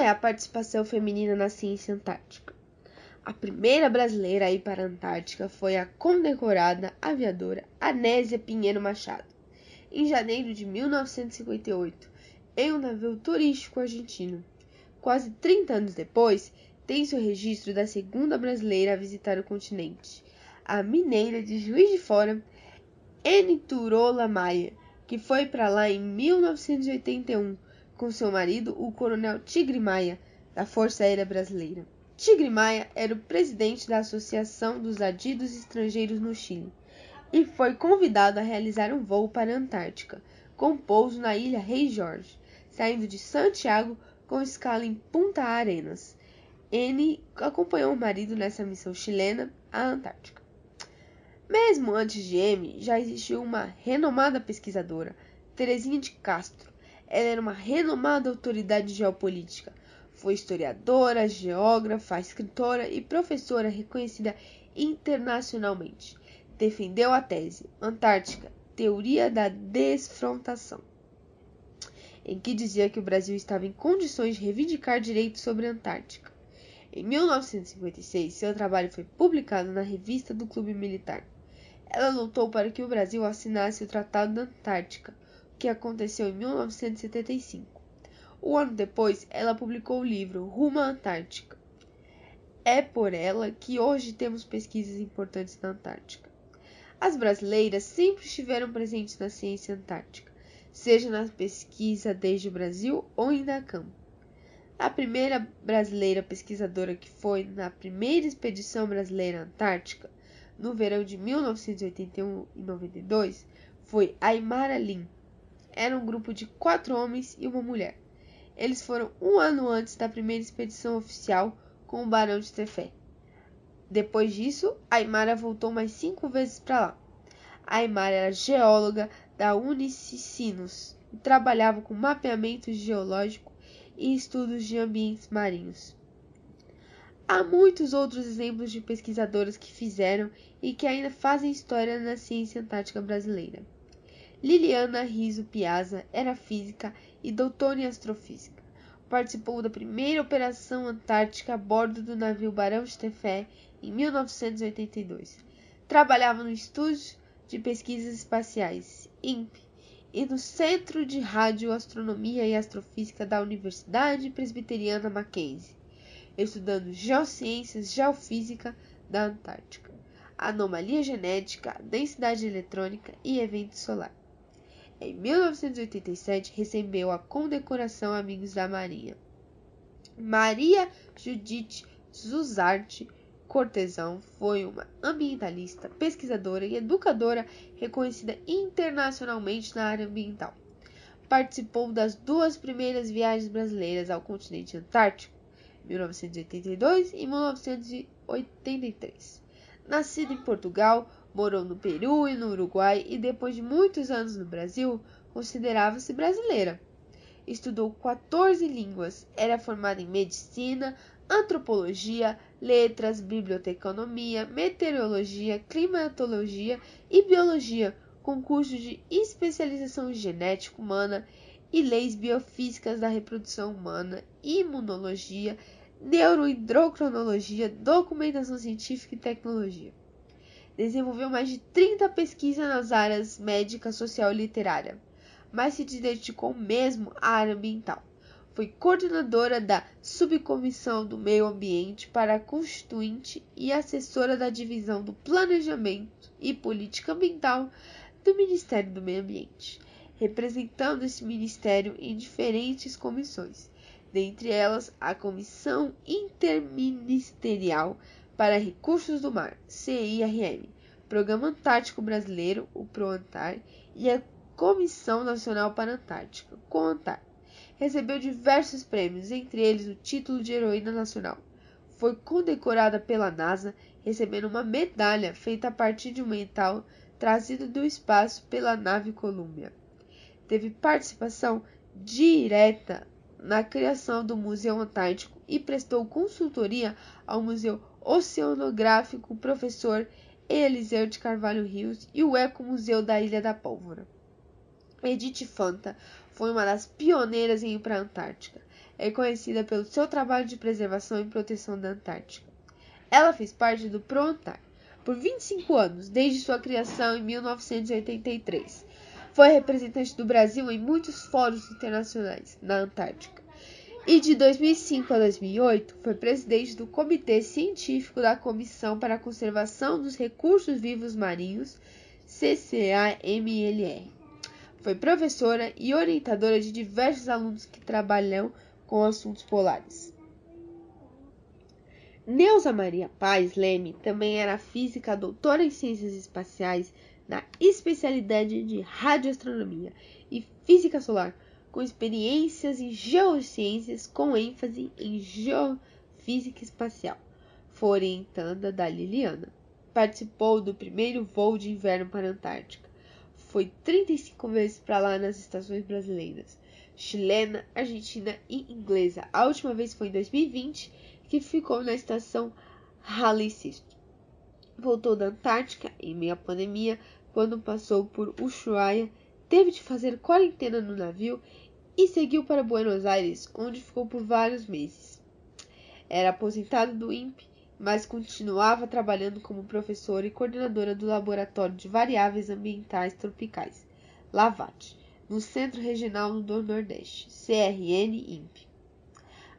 é a participação feminina na ciência antártica? A primeira brasileira a ir para a Antártica foi a condecorada aviadora Anésia Pinheiro Machado, em janeiro de 1958, em um navio turístico argentino. Quase 30 anos depois, tem-se o registro da segunda brasileira a visitar o continente, a mineira de Juiz de Fora, Eniturola Maia, que foi para lá em 1981 com seu marido, o coronel Tigre Maia, da Força Aérea Brasileira. Tigre Maia era o presidente da Associação dos Adidos Estrangeiros no Chile e foi convidado a realizar um voo para a Antártica, com pouso na ilha Rei Jorge, saindo de Santiago com escala em Punta Arenas. N acompanhou o marido nessa missão chilena à Antártica. Mesmo antes de M, já existiu uma renomada pesquisadora, Terezinha de Castro. Ela era uma renomada autoridade geopolítica, foi historiadora, geógrafa, escritora e professora reconhecida internacionalmente. Defendeu a tese Antártica, Teoria da Desfrontação, em que dizia que o Brasil estava em condições de reivindicar direitos sobre a Antártica. Em 1956, seu trabalho foi publicado na Revista do Clube Militar. Ela lutou para que o Brasil assinasse o Tratado da Antártica, que aconteceu em 1975. Um ano depois, ela publicou o livro Rumo à Antártica. É por ela que hoje temos pesquisas importantes na Antártica. As brasileiras sempre estiveram presentes na ciência antártica, seja na pesquisa desde o Brasil ou em campo. A primeira brasileira pesquisadora que foi na primeira expedição brasileira antártica, no verão de 1981 e 92, foi Aymara Lin. Era um grupo de quatro homens e uma mulher. Eles foram um ano antes da primeira expedição oficial com o Barão de Tefé. Depois disso, Aymara voltou mais cinco vezes para lá. Aymara era geóloga da Unicinos e trabalhava com mapeamento geológico e estudos de ambientes marinhos. Há muitos outros exemplos de pesquisadoras que fizeram e que ainda fazem história na ciência antártica brasileira. Liliana Riso Piazza era física e doutora em astrofísica. Participou da primeira operação antártica a bordo do navio Barão de Tefé em 1982. Trabalhava no Estúdio de Pesquisas Espaciais, INPE, e no Centro de Radioastronomia e Astrofísica da Universidade Presbiteriana Mackenzie, estudando geociências geofísica da Antártica, anomalia genética, densidade eletrônica e evento solar. Em 1987, recebeu a condecoração Amigos da Marinha. Maria Judite Zuzarte Cortesão foi uma ambientalista, pesquisadora e educadora reconhecida internacionalmente na área ambiental. Participou das duas primeiras viagens brasileiras ao continente antártico, 1982 e 1983. Nascida em Portugal, Morou no Peru e no Uruguai e depois de muitos anos no Brasil, considerava-se brasileira. Estudou 14 línguas, era formada em medicina, antropologia, letras, biblioteconomia, meteorologia, climatologia e biologia, com curso de especialização em genética humana e leis biofísicas da reprodução humana, imunologia, neurohidrocronologia, documentação científica e tecnologia. Desenvolveu mais de 30 pesquisas nas áreas médica, social e literária, mas se dedicou mesmo à área ambiental. Foi coordenadora da Subcomissão do Meio Ambiente para a Constituinte e assessora da Divisão do Planejamento e Política Ambiental do Ministério do Meio Ambiente, representando esse ministério em diferentes comissões, dentre elas a Comissão Interministerial para Recursos do Mar, CIRM, Programa Antártico Brasileiro, o PROANTAR, e a Comissão Nacional para a Antártica, CONANTAR. Recebeu diversos prêmios, entre eles o título de Heroína Nacional. Foi condecorada pela NASA, recebendo uma medalha feita a partir de um metal trazido do espaço pela nave Columbia. Teve participação direta na criação do Museu Antártico e prestou consultoria ao Museu Oceanográfico Professor Eliseu de Carvalho Rios e o Ecomuseu da Ilha da Pólvora. Edith Fanta foi uma das pioneiras em ir para a Antártica. é conhecida pelo seu trabalho de preservação e proteção da Antártica. Ela fez parte do PROANTAR por 25 anos, desde sua criação em 1983. Foi representante do Brasil em muitos fóruns internacionais na Antártica. E de 2005 a 2008 foi presidente do Comitê Científico da Comissão para a Conservação dos Recursos Vivos Marinhos, CCAMLR. Foi professora e orientadora de diversos alunos que trabalham com assuntos polares. Neuza Maria Paz Leme também era física doutora em ciências espaciais na especialidade de radioastronomia e física solar, com experiências em geociências com ênfase em geofísica espacial. Foi orientanda da Liliana. Participou do primeiro voo de inverno para a Antártica. Foi 35 vezes para lá nas estações brasileiras, chilena, argentina e inglesa. A última vez foi em 2020, que ficou na estação Halley Voltou da Antártica em meio à pandemia quando passou por Ushuaia, teve de fazer quarentena no navio e seguiu para Buenos Aires, onde ficou por vários meses. Era aposentado do INPE, mas continuava trabalhando como professora e coordenadora do Laboratório de Variáveis Ambientais Tropicais, LAVAT, no Centro Regional do Nordeste, CRN-INPE.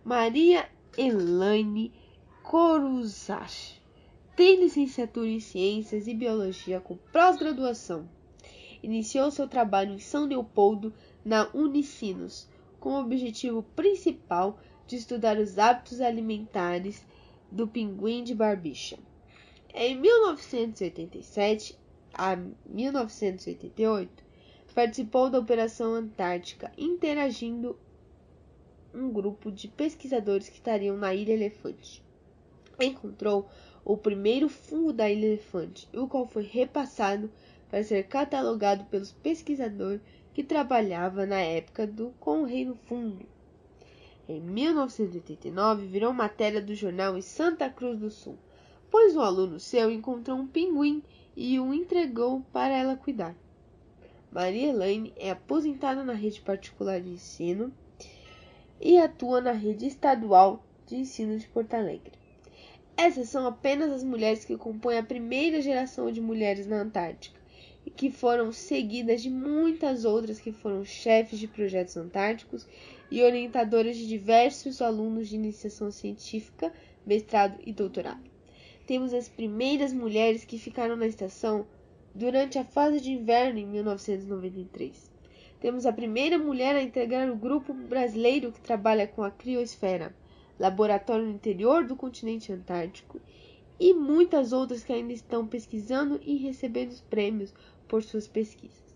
Maria Elaine Coruzach tem licenciatura em Ciências e Biologia com pós-graduação. Iniciou seu trabalho em São Leopoldo, na Unicinos, com o objetivo principal de estudar os hábitos alimentares do pinguim de barbicha. Em 1987 a 1988, participou da Operação Antártica, interagindo um grupo de pesquisadores que estariam na Ilha Elefante. Encontrou o primeiro fungo da ilha elefante, o qual foi repassado para ser catalogado pelos pesquisadores que trabalhava na época do com o reino fungo. Em 1989, virou matéria do jornal em Santa Cruz do Sul, pois um aluno seu encontrou um pinguim e o entregou para ela cuidar. Maria Elaine é aposentada na rede particular de ensino e atua na rede estadual de ensino de Porto Alegre. Essas são apenas as mulheres que compõem a primeira geração de mulheres na Antártica, e que foram seguidas de muitas outras que foram chefes de projetos antárticos e orientadoras de diversos alunos de iniciação científica, mestrado e doutorado. Temos as primeiras mulheres que ficaram na estação durante a fase de inverno em 1993. Temos a primeira mulher a integrar o grupo brasileiro que trabalha com a criosfera laboratório no interior do continente antártico, e muitas outras que ainda estão pesquisando e recebendo prêmios por suas pesquisas.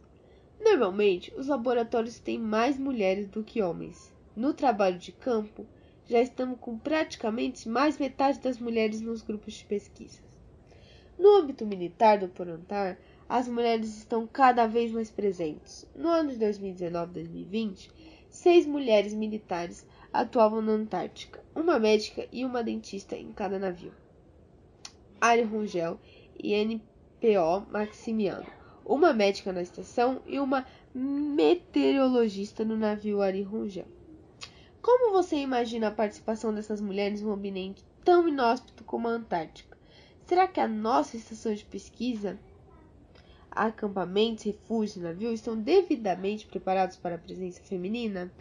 Normalmente, os laboratórios têm mais mulheres do que homens. No trabalho de campo, já estamos com praticamente mais metade das mulheres nos grupos de pesquisas. No âmbito militar do Porantar, as mulheres estão cada vez mais presentes. No ano de 2019-2020, seis mulheres militares atuavam na Antártica, uma médica e uma dentista em cada navio. Ari Rongel e NPO Maximiano, uma médica na estação e uma meteorologista no navio Ari Rongel. Como você imagina a participação dessas mulheres em um ambiente tão inóspito como a Antártica? Será que a nossa estação de pesquisa, acampamentos, refúgios e navios estão devidamente preparados para a presença feminina?